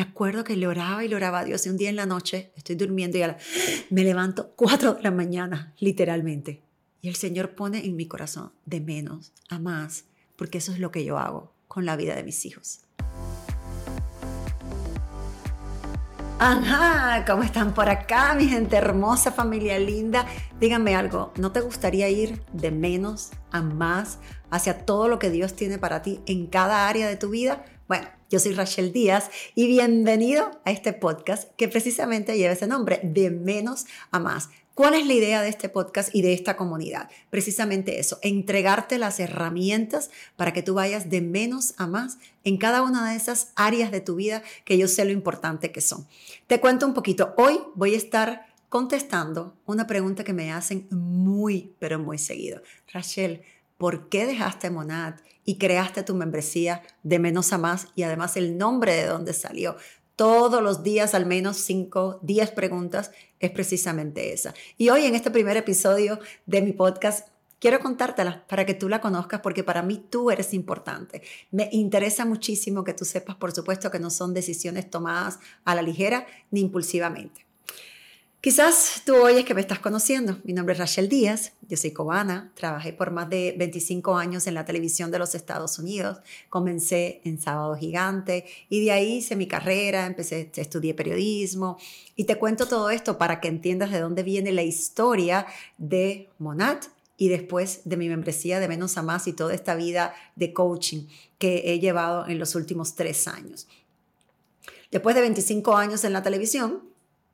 Me acuerdo que le oraba y le oraba a Dios y un día en la noche estoy durmiendo y me levanto 4 de la mañana, literalmente. Y el Señor pone en mi corazón de menos a más, porque eso es lo que yo hago con la vida de mis hijos. Ajá, ¿cómo están por acá, mi gente hermosa, familia linda? Díganme algo, ¿no te gustaría ir de menos a más hacia todo lo que Dios tiene para ti en cada área de tu vida? Bueno, yo soy Rachel Díaz y bienvenido a este podcast que precisamente lleva ese nombre, de menos a más. ¿Cuál es la idea de este podcast y de esta comunidad? Precisamente eso, entregarte las herramientas para que tú vayas de menos a más en cada una de esas áreas de tu vida que yo sé lo importante que son. Te cuento un poquito. Hoy voy a estar contestando una pregunta que me hacen muy, pero muy seguido. Rachel, ¿por qué dejaste Monad y creaste tu membresía de menos a más y además el nombre de dónde salió? todos los días, al menos 5, 10 preguntas, es precisamente esa. Y hoy en este primer episodio de mi podcast, quiero contártela para que tú la conozcas porque para mí tú eres importante. Me interesa muchísimo que tú sepas, por supuesto, que no son decisiones tomadas a la ligera ni impulsivamente. Quizás tú oyes que me estás conociendo. Mi nombre es Rachel Díaz, yo soy cubana, trabajé por más de 25 años en la televisión de los Estados Unidos, comencé en Sábado Gigante y de ahí hice mi carrera, empecé, estudié periodismo. Y te cuento todo esto para que entiendas de dónde viene la historia de Monat y después de mi membresía de Menos a Más y toda esta vida de coaching que he llevado en los últimos tres años. Después de 25 años en la televisión,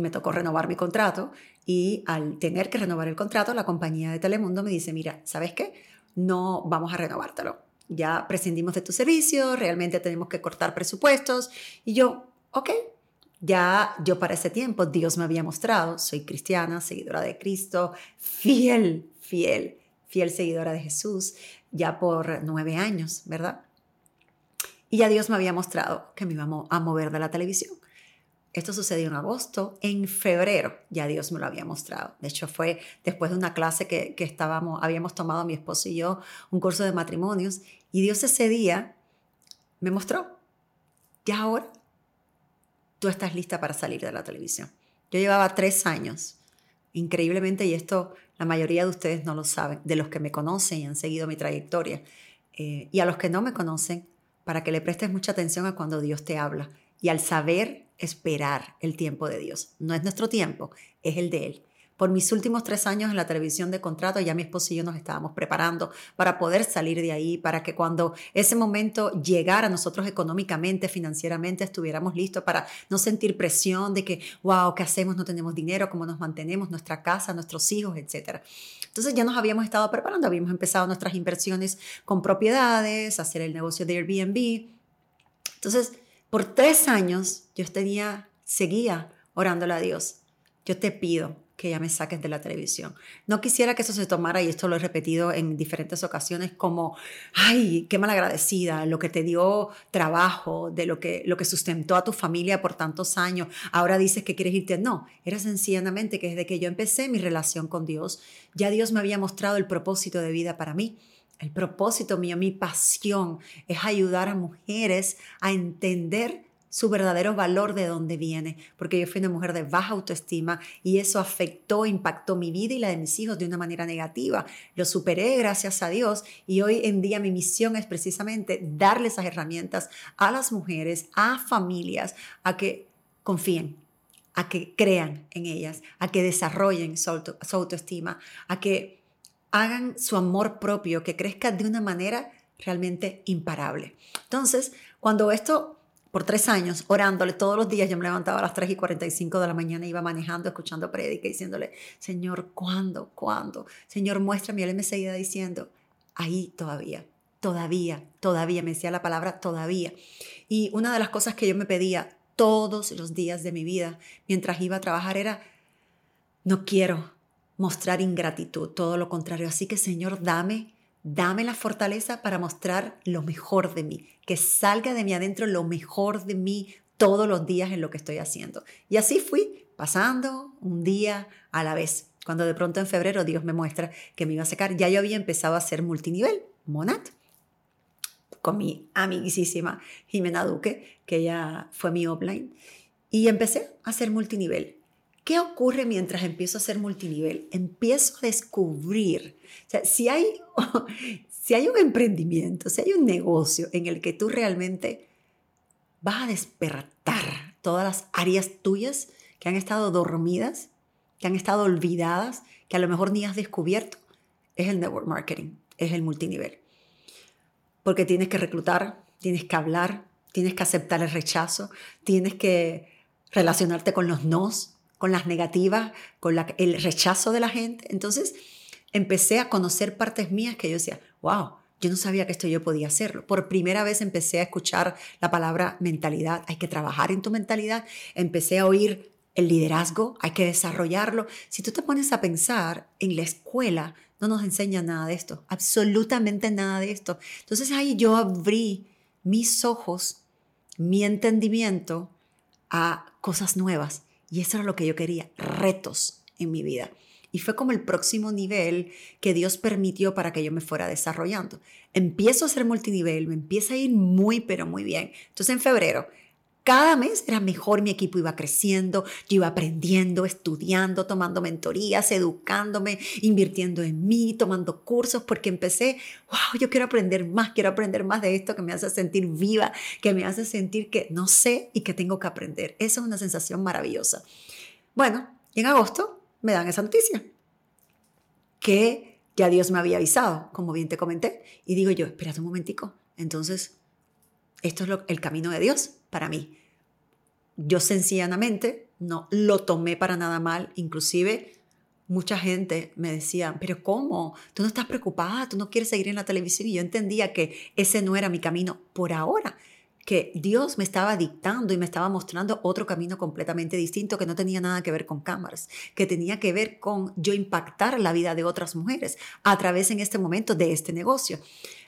me tocó renovar mi contrato y al tener que renovar el contrato, la compañía de Telemundo me dice, mira, ¿sabes qué? No vamos a renovártelo. Ya prescindimos de tu servicio, realmente tenemos que cortar presupuestos. Y yo, ok, ya yo para ese tiempo Dios me había mostrado, soy cristiana, seguidora de Cristo, fiel, fiel, fiel seguidora de Jesús, ya por nueve años, ¿verdad? Y ya Dios me había mostrado que me iba a mover de la televisión. Esto sucedió en agosto. En febrero ya Dios me lo había mostrado. De hecho, fue después de una clase que, estábamos, habíamos tomado mi esposo y yo, un curso de matrimonios, y Dios ese día me mostró, ya ahora tú estás lista para salir de la televisión. Yo llevaba tres años, increíblemente, y esto la mayoría de ustedes no lo saben, de los que me conocen y han seguido mi trayectoria, eh, y a los que no me conocen, para que le prestes mucha atención a cuando Dios te habla y al saber esperar el tiempo de Dios. No es nuestro tiempo, es el de Él. Por mis últimos tres años en la televisión de contrato, ya mi esposo y yo nos estábamos preparando para poder salir de ahí, para que cuando ese momento llegara nosotros económicamente, financieramente, estuviéramos listos para no sentir presión de que, wow, ¿qué hacemos? No tenemos dinero, ¿cómo nos mantenemos? Nuestra casa, nuestros hijos, etc. Entonces ya nos habíamos estado preparando, habíamos empezado nuestras inversiones con propiedades, hacer el negocio de Airbnb. Entonces, por tres años yo tenía, seguía orándole a Dios. Yo te pido que ya me saques de la televisión. No quisiera que eso se tomara, y esto lo he repetido en diferentes ocasiones, como, ay, qué malagradecida, lo que te dio trabajo, de lo que, lo que sustentó a tu familia por tantos años, ahora dices que quieres irte. No, era sencillamente que desde que yo empecé mi relación con Dios, ya Dios me había mostrado el propósito de vida para mí. El propósito mío, mi pasión es ayudar a mujeres a entender su verdadero valor de dónde viene, porque yo fui una mujer de baja autoestima y eso afectó, impactó mi vida y la de mis hijos de una manera negativa. Lo superé gracias a Dios y hoy en día mi misión es precisamente darle esas herramientas a las mujeres, a familias, a que confíen, a que crean en ellas, a que desarrollen su, autoestima, a que hagan su amor propio, que crezca de una manera realmente imparable. Entonces, cuando esto, por tres años, orándole todos los días, yo me levantaba a las 3 y 45 de la mañana, iba manejando, escuchando prédica, diciéndole, Señor, ¿cuándo? ¿Cuándo? Señor, muéstrame. Y él me seguía diciendo, ahí todavía, todavía, todavía, me decía la palabra todavía. Y una de las cosas que yo me pedía todos los días de mi vida, mientras iba a trabajar, era, no quiero mostrar ingratitud, todo lo contrario. Así que Señor, dame, dame la fortaleza para mostrar lo mejor de mí, que salga de mí adentro lo mejor de mí todos los días en lo que estoy haciendo. Y así fui pasando un día a la vez. Cuando de pronto en febrero Dios me muestra que me iba a sacar, ya yo había empezado a hacer multinivel, Monat. con mi amiguísima Jimena Duque, que ella fue mi offline, y empecé a hacer multinivel. ¿Qué ocurre mientras empiezo a hacer multinivel? Empiezo a descubrir, o sea, si hay, si hay un emprendimiento, si hay un negocio en el que tú realmente vas a despertar todas las áreas tuyas que han estado dormidas, que han estado olvidadas, que a lo mejor ni has descubierto, es el network marketing, es el multinivel. Porque tienes que reclutar, tienes que hablar, tienes que aceptar el rechazo, tienes que relacionarte con los nos, con las negativas, con el rechazo de la gente. Entonces empecé a conocer partes mías que yo decía, wow, yo no sabía que esto yo podía hacerlo. Por primera vez empecé a escuchar la palabra mentalidad. Hay que trabajar en tu mentalidad. Empecé a oír el liderazgo, hay que desarrollarlo. Si tú te pones a pensar, en la escuela no nos enseña nada de esto, absolutamente nada de esto. Entonces ahí yo abrí mis ojos, mi entendimiento a cosas nuevas. Y eso era lo que yo quería, retos en mi vida. Y fue como el próximo nivel que Dios permitió para que yo me fuera desarrollando. Empiezo a ser multinivel, me empieza a ir muy, pero muy bien. Entonces en febrero cada mes era mejor, mi equipo iba creciendo, yo iba aprendiendo, estudiando, tomando mentorías, educándome, invirtiendo en mí, tomando cursos, porque empecé, wow, yo quiero aprender más, quiero aprender más de esto que me hace sentir viva, que me hace sentir que no sé y que tengo que aprender. Esa es una sensación maravillosa. Bueno, y en agosto me dan esa noticia, que ya Dios me había avisado, como bien te comenté, y digo yo, espérate un momentico, entonces, esto es el camino de Dios para mí. Yo sencillamente no lo tomé para nada mal, inclusive mucha gente me decía, pero ¿cómo? Tú no estás preocupada, tú no quieres seguir en la televisión y yo entendía que ese no era mi camino por ahora, que Dios me estaba dictando y me estaba mostrando otro camino completamente distinto que no tenía nada que ver con cámaras, que tenía que ver con yo impactar la vida de otras mujeres a través en este momento de este negocio.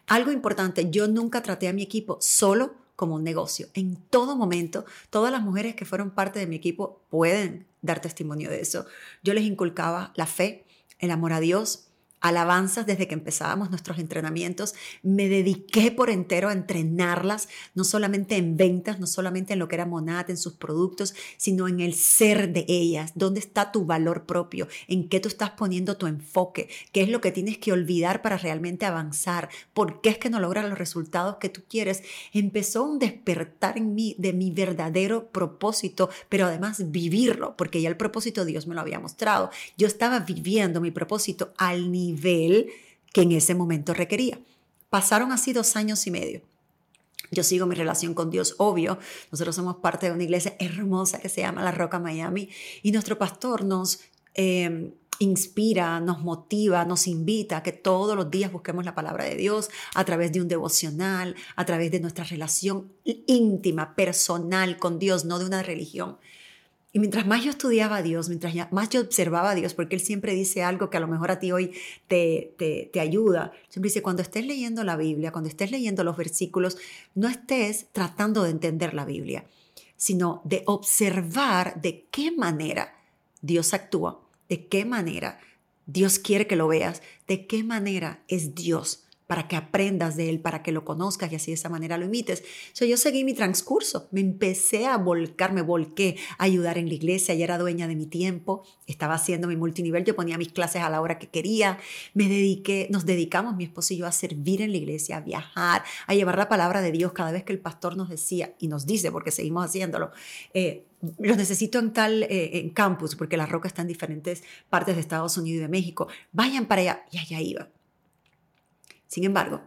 Algo importante, yo nunca traté a mi equipo solo como un negocio. En todo momento, todas las mujeres que fueron parte de mi equipo pueden dar testimonio de eso. Yo les inculcaba la fe, el amor a Dios, alabanzas desde que empezábamos nuestros entrenamientos. Me dediqué por entero a entrenarlas, no solamente en ventas, no solamente en lo que era Monat, en sus productos, sino en el ser de ellas. ¿Dónde está tu valor propio? ¿En qué tú estás poniendo tu enfoque? ¿Qué es lo que tienes que olvidar para realmente avanzar? ¿Por qué es que no logras los resultados que tú quieres? Empezó un despertar en mí de mi verdadero propósito, pero además vivirlo, porque ya el propósito Dios me lo había mostrado. Yo estaba viviendo mi propósito al nivel nivel que en ese momento requería. Pasaron así dos años y medio. Yo sigo mi relación con Dios, obvio. Nosotros somos parte de una iglesia hermosa que se llama La Roca Miami y nuestro pastor nos em, inspira, nos motiva, nos invita a que todos los días busquemos la palabra de Dios a través de un devocional, a través de nuestra relación íntima, personal con Dios, no de una religión. Y mientras más yo estudiaba a Dios, mientras más yo observaba a Dios, porque Él siempre dice algo que a lo mejor a ti hoy te, te, te, ayuda, siempre dice, cuando estés leyendo la Biblia, cuando estés leyendo los versículos, no estés tratando de entender la Biblia, sino de observar de qué manera Dios actúa, de qué manera Dios quiere que lo veas, de qué manera es Dios para que aprendas de él, para que lo conozcas y así de esa manera lo imites. So, yo seguí mi transcurso, me empecé a volcar, me volqué a ayudar en la iglesia, ya era dueña de mi tiempo, estaba haciendo mi multinivel, yo ponía mis clases a la hora que quería, me dediqué, nos dedicamos mi esposo y yo a servir en la iglesia, a viajar, a llevar la palabra de Dios cada vez que el pastor nos decía y nos dice, porque seguimos haciéndolo, eh, los necesito en tal eh, en campus, porque la roca está en diferentes partes de Estados Unidos y de México, vayan para allá, y allá iba sin embargo,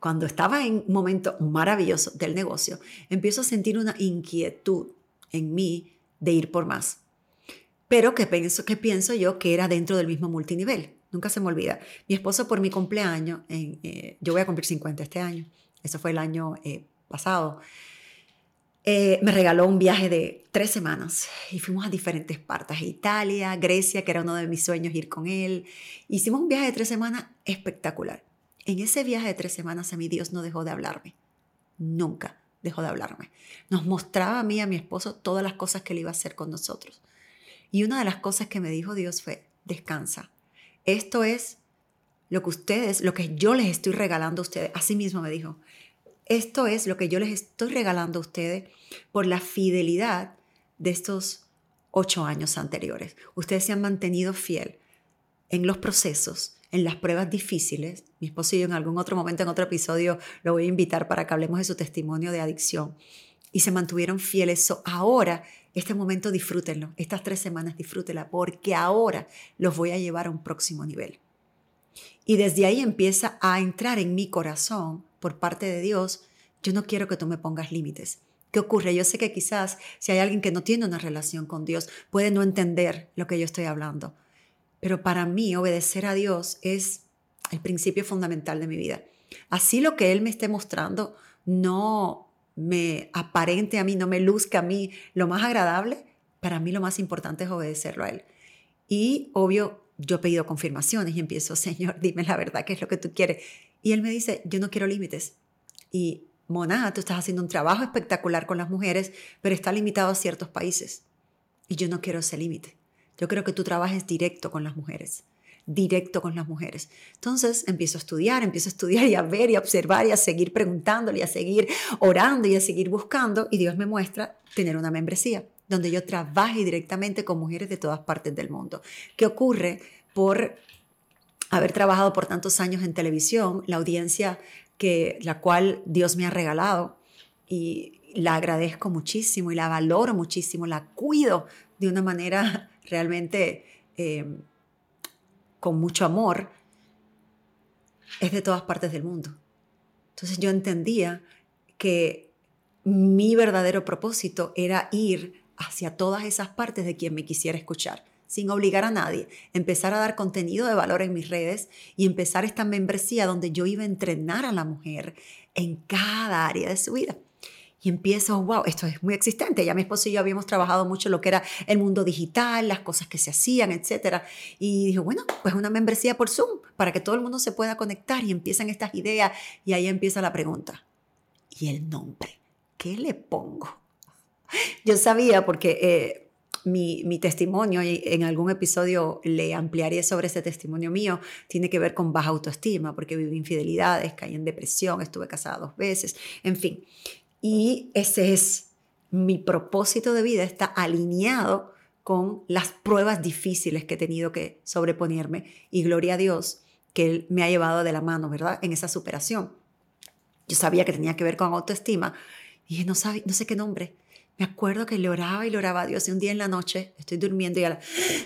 cuando estaba en un momento maravilloso del negocio, empiezo a sentir una inquietud en mí de ir por más. Pero que pienso, que pienso yo que era dentro del mismo multinivel. Nunca se me olvida. Mi esposo por mi cumpleaños, eh, yo voy a cumplir 50 este año, eso fue el año eh, pasado, eh, me regaló un viaje de tres semanas y fuimos a diferentes partes, Italia, Grecia, que era uno de mis sueños ir con él. Hicimos un viaje de tres semanas espectacular. En ese viaje de tres semanas a mí Dios no dejó de hablarme. Nunca dejó de hablarme. Nos mostraba a mí y a mi esposo todas las cosas que él iba a hacer con nosotros. Y una de las cosas que me dijo Dios fue, descansa. Esto es lo que ustedes, lo que yo les estoy regalando a ustedes. Así mismo me dijo, esto es lo que yo les estoy regalando a ustedes por la fidelidad de estos ocho años anteriores. Ustedes se han mantenido fiel en los procesos, en las pruebas difíciles. Mi esposo y yo en algún otro momento, en otro episodio, lo voy a invitar para que hablemos de su testimonio de adicción. Y se mantuvieron fieles. ahora, este momento disfrútenlo. Estas tres semanas disfrútenla porque ahora los voy a llevar a un próximo nivel. Y desde ahí empieza a entrar en mi corazón por parte de Dios, yo no quiero que tú me pongas límites. ¿Qué ocurre? Yo sé que quizás si hay alguien que no tiene una relación con Dios, puede no entender lo que yo estoy hablando. Pero para mí obedecer a Dios es el principio fundamental de mi vida. Así lo que Él me esté mostrando no me aparente a mí, no me luzca a mí lo más agradable, para mí lo más importante es obedecerlo a Él. Y obvio, yo he pedido confirmaciones y empiezo, Señor, dime la verdad, qué es lo que tú quieres. Y Él me dice, yo no quiero límites. Y Mona, tú estás haciendo un trabajo espectacular con las mujeres, pero está limitado a ciertos países. Y yo no quiero ese límite. Yo creo que tú trabajes directo con las mujeres directo con las mujeres. Entonces empiezo a estudiar, empiezo a estudiar y a ver y a observar y a seguir preguntándole y a seguir orando y a seguir buscando y Dios me muestra tener una membresía donde yo trabaje directamente con mujeres de todas partes del mundo. ¿Qué ocurre por haber trabajado por tantos años en televisión? La audiencia que la cual Dios me ha regalado y la agradezco muchísimo y la valoro muchísimo, la cuido de una manera realmente eh, con mucho amor, es de todas partes del mundo. Entonces yo entendía que mi verdadero propósito era ir hacia todas esas partes de quien me quisiera escuchar sin obligar a nadie, empezar a dar contenido de valor en mis redes y empezar esta membresía donde yo iba a entrenar a la mujer en cada área de su vida. Y empiezo, wow, esto es muy existente. Ya mi esposo y yo habíamos trabajado mucho lo que era el mundo digital, las cosas que se hacían, etc. Y dije, bueno, pues una membresía por Zoom para que todo el mundo se pueda conectar y empiezan estas ideas. Y ahí empieza la pregunta. ¿Y el nombre? ¿Qué le pongo? Yo sabía porque eh, mi, testimonio, y en algún episodio le ampliaré sobre ese testimonio mío, tiene que ver con baja autoestima, porque viví infidelidades, caí en depresión, estuve casada dos veces, en fin. Y ese es mi propósito de vida, está alineado con las pruebas difíciles que he tenido que sobreponerme. Y gloria a Dios que Él me ha llevado de la mano, ¿verdad? En esa superación. Yo sabía que tenía que ver con autoestima y dije, no, sabe, no sé qué nombre. Me acuerdo que le oraba y le oraba a Dios. Y un día en la noche estoy durmiendo y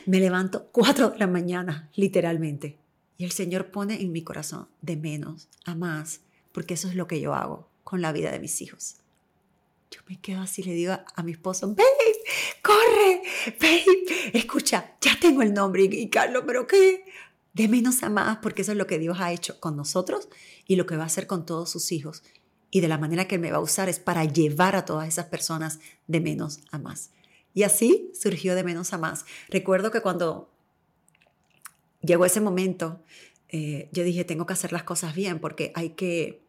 me levanto cuatro de la mañana, literalmente. Y el Señor pone en mi corazón de menos a más, porque eso es lo que yo hago con la vida de mis hijos. Yo me quedo así, le digo a, mi esposo, babe, corre, babe, escucha, ya tengo el nombre. Y, Carlos, ¿pero qué? De menos a más, porque eso es lo que Dios ha hecho con nosotros y lo que va a hacer con todos sus hijos y de la manera que me va a usar es para llevar a todas esas personas de menos a más. Y así surgió de menos a más. Recuerdo que cuando llegó ese momento, eh, yo dije, tengo que hacer las cosas bien porque hay que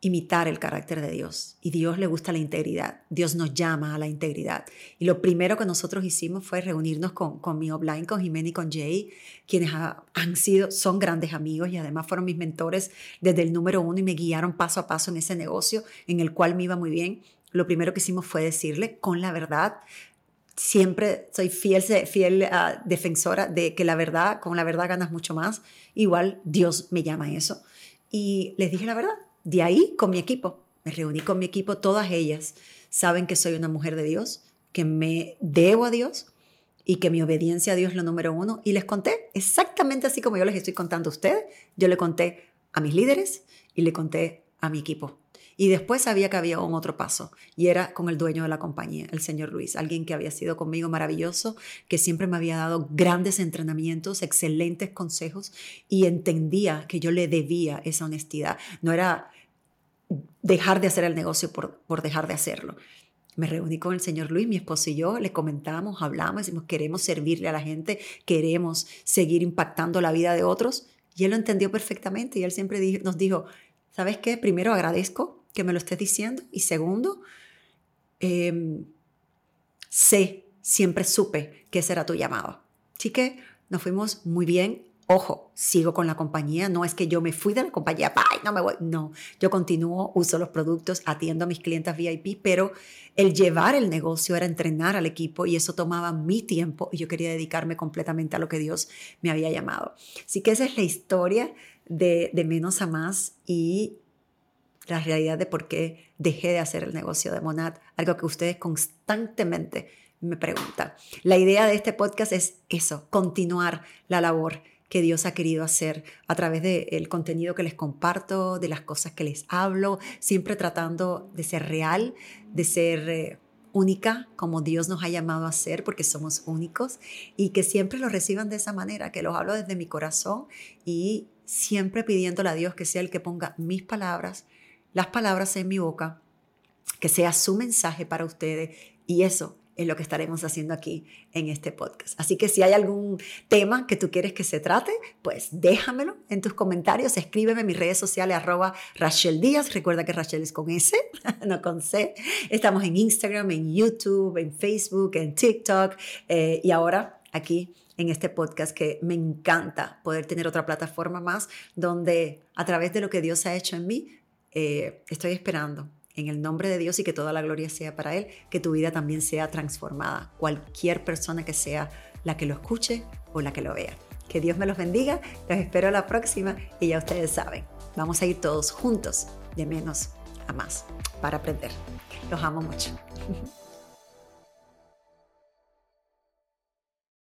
imitar el carácter de Dios. Y Dios le gusta la integridad. Dios nos llama a la integridad. Y lo primero que nosotros hicimos fue reunirnos con, con mi offline, con Jimena y con Jay, quienes han sido, son grandes amigos y además fueron mis mentores desde el número uno y me guiaron paso a paso en ese negocio en el cual me iba muy bien. Lo primero que hicimos fue decirle con la verdad, siempre soy fiel, fiel ah, defensora de que la verdad, con la verdad ganas mucho más. Igual Dios me llama a eso. Y les dije la verdad, de ahí con mi equipo. Me reuní con mi equipo, todas ellas saben que soy una mujer de Dios, que me debo a Dios y que mi obediencia a Dios es lo número uno. Y les conté exactamente así como yo les estoy contando a ustedes. Yo le conté a mis líderes y le conté a mi equipo. Y después sabía que había un otro paso y era con el dueño de la compañía, el señor Luis, alguien que había sido conmigo maravilloso, que siempre me había dado grandes entrenamientos, excelentes consejos y entendía que yo le debía esa honestidad. No era dejar de hacer el negocio por, por dejar de hacerlo. Me reuní con el señor Luis, mi esposo y yo, le comentamos, hablamos, decimos, queremos servirle a la gente, queremos seguir impactando la vida de otros. Y él lo entendió perfectamente y él siempre nos dijo, ¿sabes qué? Primero agradezco que me lo estés diciendo. Y segundo, em, sé, siempre supe que ese era tu llamado. Así que nos fuimos muy bien. Ojo, sigo con la compañía, no es que yo me fui de la compañía, bye, no me voy, no, yo continúo, uso los productos, atiendo a mis clientes VIP, pero el llevar el negocio era entrenar al equipo y eso tomaba mi tiempo y yo quería dedicarme completamente a lo que Dios me había llamado. Así que esa es la historia de, de menos a más y la realidad de por qué dejé de hacer el negocio de Monad, algo que ustedes constantemente me preguntan. La idea de este podcast es eso, continuar la labor que Dios ha querido hacer a través del contenido que les comparto, de las cosas que les hablo, siempre tratando de ser real, de ser eh, única como Dios nos ha llamado a ser, porque somos únicos, y que siempre lo reciban de esa manera, que los hablo desde mi corazón y siempre pidiéndole a Dios que sea el que ponga mis palabras, las palabras en mi boca, que sea su mensaje para ustedes, y eso es lo que estaremos haciendo aquí en este podcast. Así que si hay algún tema que tú quieres que se trate, pues déjamelo en tus comentarios, escríbeme en mis redes sociales arroba Rachel Díaz, recuerda que Rachel es con S, no con C. Estamos en Instagram, en YouTube, en Facebook, en TikTok eh, y ahora aquí en este podcast que me encanta poder tener otra plataforma más donde a través de lo que Dios ha hecho en mí, eh, estoy esperando en el nombre de Dios y que toda la gloria sea para Él, que tu vida también sea transformada, cualquier persona que sea la que lo escuche o la que lo vea. Que Dios me los bendiga, los espero la próxima y ya ustedes saben, vamos a ir todos juntos de menos a más para aprender. Los amo mucho.